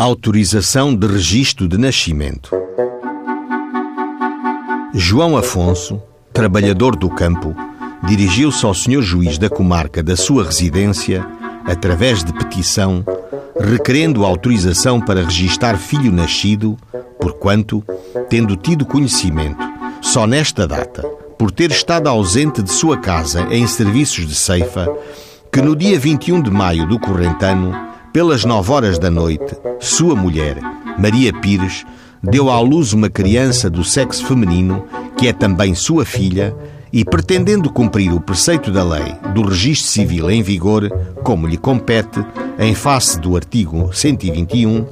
Autorização de registro de nascimento. João Afonso, trabalhador do campo, dirigiu-se ao senhor juiz da comarca da sua residência, através de petição, requerendo autorização para registar filho nascido, porquanto, tendo tido conhecimento, só nesta data, por ter estado ausente de sua casa em serviços de ceifa, que no dia 21 de maio do corrente ano, pelas nove horas da noite, sua mulher, Maria Pires, deu à luz uma criança do sexo feminino, que é também sua filha, e pretendendo cumprir o preceito da lei do registro civil em vigor, como lhe compete, em face do artigo 121,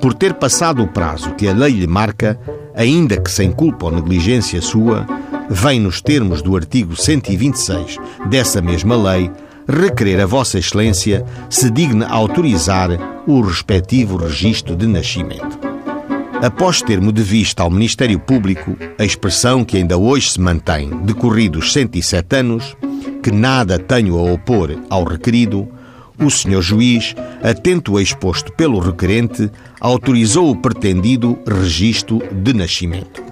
por ter passado o prazo que a lei lhe marca, ainda que sem culpa ou negligência sua, vem nos termos do artigo 126 dessa mesma lei requerer a Vossa Excelência se digna autorizar o respectivo registro de nascimento. Após termo de vista ao Ministério Público a expressão que ainda hoje se mantém, decorridos 107 anos, que nada tenho a opor ao requerido, o senhor juiz, atento a exposto pelo requerente, autorizou o pretendido registro de nascimento.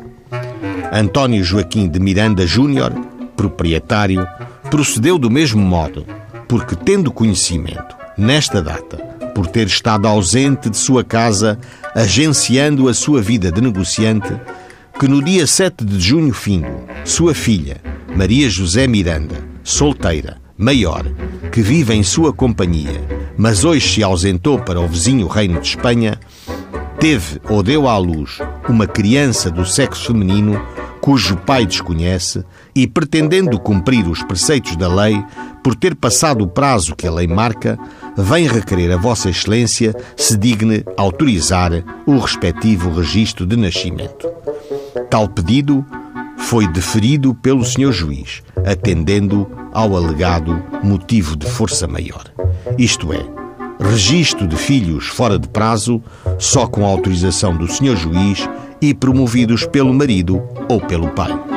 António Joaquim de Miranda Júnior, proprietário, procedeu do mesmo modo, porque tendo conhecimento, nesta data, por ter estado ausente de sua casa, agenciando a sua vida de negociante, que no dia 7 de junho findo, sua filha, Maria José Miranda, solteira, maior, que vive em sua companhia, mas hoje se ausentou para o vizinho Reino de Espanha, teve ou deu à luz uma criança do sexo feminino cujo pai desconhece e, pretendendo cumprir os preceitos da lei, por ter passado o prazo que a lei marca, vem requerer a Vossa Excelência se digne autorizar o respectivo registro de nascimento. Tal pedido foi deferido pelo Sr. Juiz, atendendo ao alegado motivo de força maior. Isto é, registro de filhos fora de prazo, só com autorização do Sr. Juiz e promovidos pelo marido ou pelo pai.